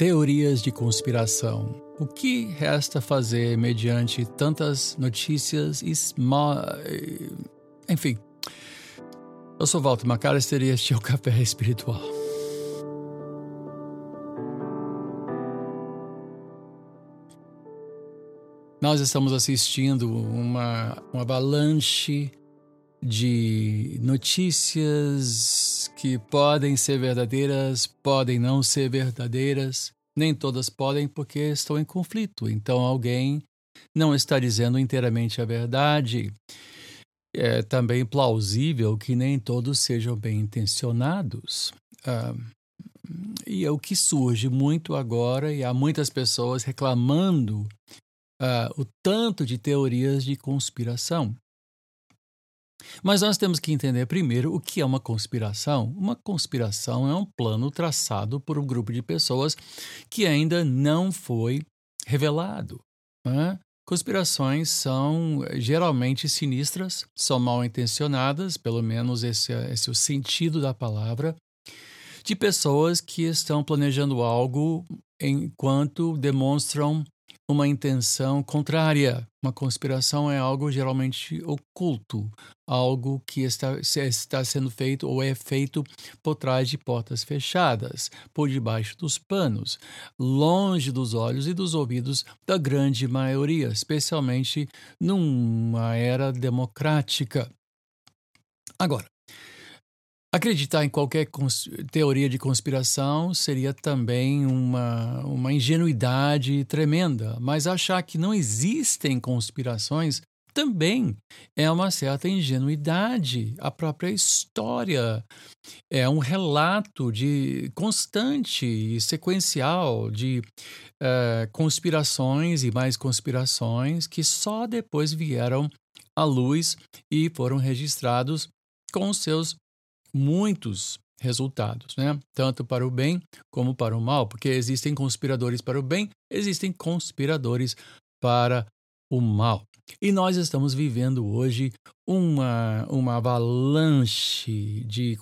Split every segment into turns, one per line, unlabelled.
Teorias de conspiração. O que resta fazer mediante tantas notícias e. Enfim. Eu sou Walter Macalester e este é o Café Espiritual. Nós estamos assistindo uma, uma avalanche de notícias que podem ser verdadeiras, podem não ser verdadeiras, nem todas podem porque estão em conflito. Então alguém não está dizendo inteiramente a verdade. É também plausível que nem todos sejam bem intencionados. Ah, e é o que surge muito agora, e há muitas pessoas reclamando ah, o tanto de teorias de conspiração. Mas nós temos que entender primeiro o que é uma conspiração. Uma conspiração é um plano traçado por um grupo de pessoas que ainda não foi revelado. Né? Conspirações são geralmente sinistras, são mal intencionadas, pelo menos esse é, esse é o sentido da palavra, de pessoas que estão planejando algo enquanto demonstram uma intenção contrária. Uma conspiração é algo geralmente oculto, algo que está, está sendo feito ou é feito por trás de portas fechadas, por debaixo dos panos, longe dos olhos e dos ouvidos da grande maioria, especialmente numa era democrática. Agora, Acreditar em qualquer teoria de conspiração seria também uma, uma ingenuidade tremenda, mas achar que não existem conspirações também é uma certa ingenuidade. A própria história é um relato de constante e sequencial de uh, conspirações e mais conspirações que só depois vieram à luz e foram registrados com seus muitos resultados, né? Tanto para o bem como para o mal, porque existem conspiradores para o bem, existem conspiradores para o mal. E nós estamos vivendo hoje uma, uma avalanche de,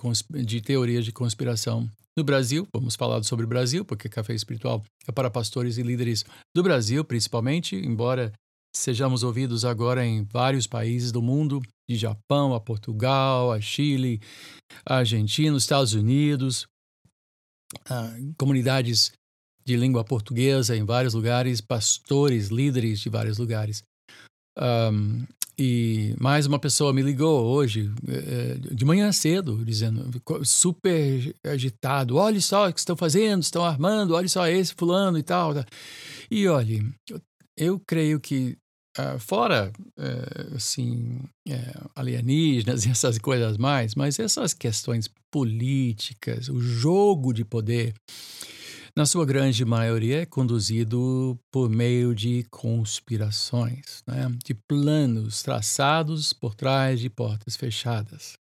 de teorias de conspiração no Brasil. Vamos falar sobre o Brasil, porque Café Espiritual é para pastores e líderes do Brasil, principalmente, embora sejamos ouvidos agora em vários países do mundo, de Japão a Portugal, a Chile, a Argentina, os Estados Unidos, comunidades de língua portuguesa em vários lugares, pastores, líderes de vários lugares. Um, e mais uma pessoa me ligou hoje, eh, de manhã cedo, dizendo, super agitado: olha só o que estão fazendo, estão armando, olha só esse fulano e tal. E olhe, eu creio que uh, fora, uh, assim, uh, alienígenas e essas coisas mais, mas essas questões políticas, o jogo de poder, na sua grande maioria, é conduzido por meio de conspirações, né? de planos traçados por trás de portas fechadas.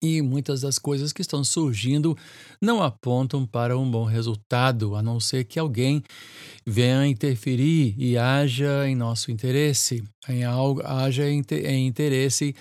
E muitas das coisas que estão surgindo não apontam para um bom resultado, a não ser que alguém venha interferir e haja em nosso interesse, em algo, haja em, interesse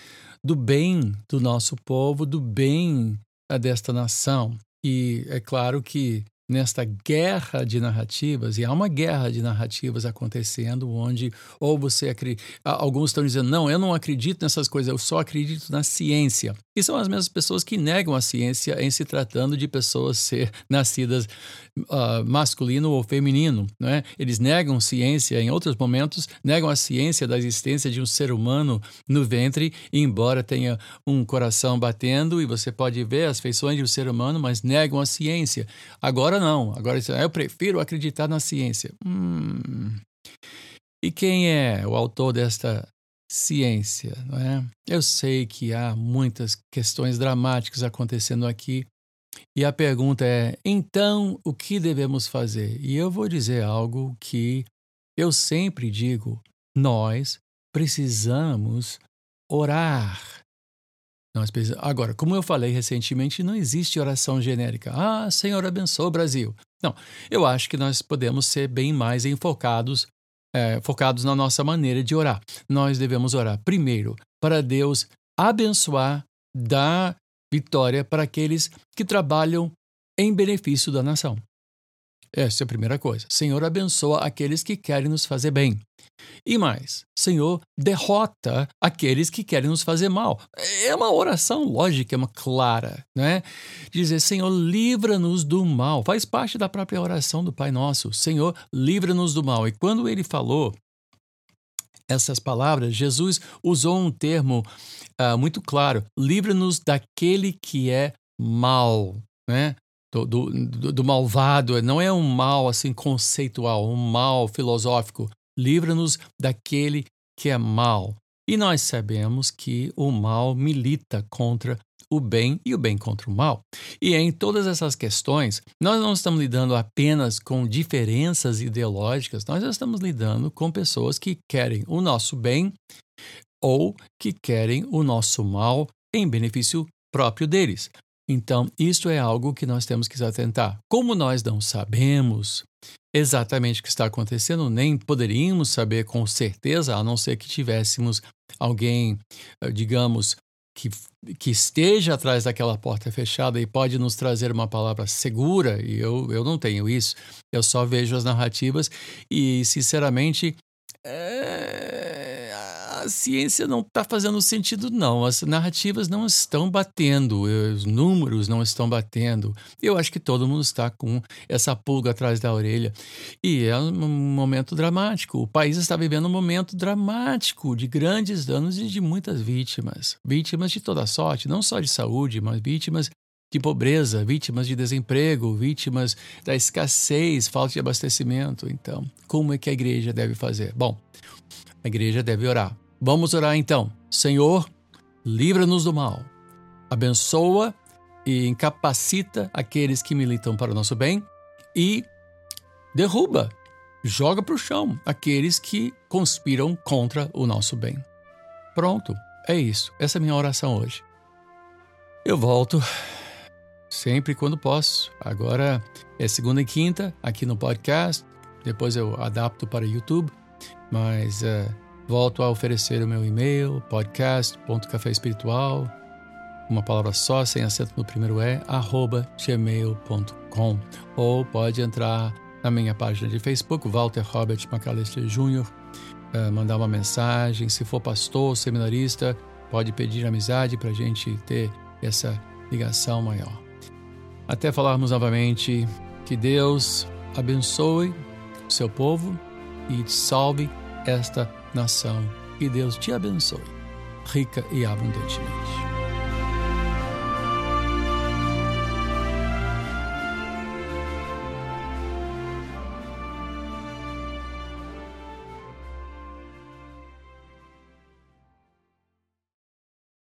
do bem do nosso povo, do bem desta nação. E é claro que nesta guerra de narrativas, e há uma guerra de narrativas acontecendo, onde ou você acredita, alguns estão dizendo, não, eu não acredito nessas coisas, eu só acredito na ciência. E são as mesmas pessoas que negam a ciência em se tratando de pessoas ser nascidas uh, masculino ou feminino. Né? Eles negam ciência em outros momentos, negam a ciência da existência de um ser humano no ventre, embora tenha um coração batendo e você pode ver as feições de um ser humano, mas negam a ciência. Agora não, agora eu prefiro acreditar na ciência. Hum. E quem é o autor desta ciência, não é? Eu sei que há muitas questões dramáticas acontecendo aqui. E a pergunta é: então, o que devemos fazer? E eu vou dizer algo que eu sempre digo: nós precisamos orar. Agora, como eu falei recentemente, não existe oração genérica. Ah, Senhor, abençoe o Brasil. Não, eu acho que nós podemos ser bem mais enfocados é, focados na nossa maneira de orar. Nós devemos orar primeiro para Deus abençoar, dar vitória para aqueles que trabalham em benefício da nação. Essa é a primeira coisa. Senhor, abençoa aqueles que querem nos fazer bem. E mais, Senhor, derrota aqueles que querem nos fazer mal. É uma oração lógica, é uma clara, né? Dizer, Senhor, livra-nos do mal. Faz parte da própria oração do Pai Nosso. Senhor, livra-nos do mal. E quando ele falou essas palavras, Jesus usou um termo uh, muito claro: livra-nos daquele que é mal, né? Do, do, do, malvado, não é um mal assim conceitual, um mal filosófico. Livra-nos daquele que é mal. E nós sabemos que o mal milita contra o bem e o bem contra o mal. E em todas essas questões, nós não estamos lidando apenas com diferenças ideológicas, nós estamos lidando com pessoas que querem o nosso bem ou que querem o nosso mal em benefício próprio deles. Então, isso é algo que nós temos que atentar. Como nós não sabemos exatamente o que está acontecendo, nem poderíamos saber com certeza, a não ser que tivéssemos alguém, eh, digamos, que, que esteja atrás daquela porta fechada e pode nos trazer uma palavra segura, e eu, eu não tenho isso, eu só vejo as narrativas e, sinceramente, é, a ciência não está fazendo sentido, não. As narrativas não estão batendo, os números não estão batendo. Eu acho que todo mundo está com essa pulga atrás da orelha. E é um momento dramático. O país está vivendo um momento dramático de grandes danos e de muitas vítimas. Vítimas de toda sorte, não só de saúde, mas vítimas de pobreza, vítimas de desemprego, vítimas da escassez, falta de abastecimento. Então, como é que a igreja deve fazer? Bom, a igreja deve orar. Vamos orar então. Senhor, livra-nos do mal. Abençoa e incapacita aqueles que militam para o nosso bem e derruba, joga para o chão aqueles que conspiram contra o nosso bem. Pronto, é isso. Essa é a minha oração hoje. Eu volto sempre quando posso. Agora é segunda e quinta aqui no podcast. Depois eu adapto para YouTube. Mas uh, volto a oferecer o meu e-mail, podcast.caféespiritual, uma palavra só, sem acento no primeiro E, arroba gmail.com. Ou pode entrar na minha página de Facebook, Walter Robert McAllister Jr., uh, mandar uma mensagem. Se for pastor, seminarista, pode pedir amizade para a gente ter essa ligação maior. Até falarmos novamente, que Deus abençoe o seu povo e salve esta nação. Que Deus te abençoe, rica e abundantemente.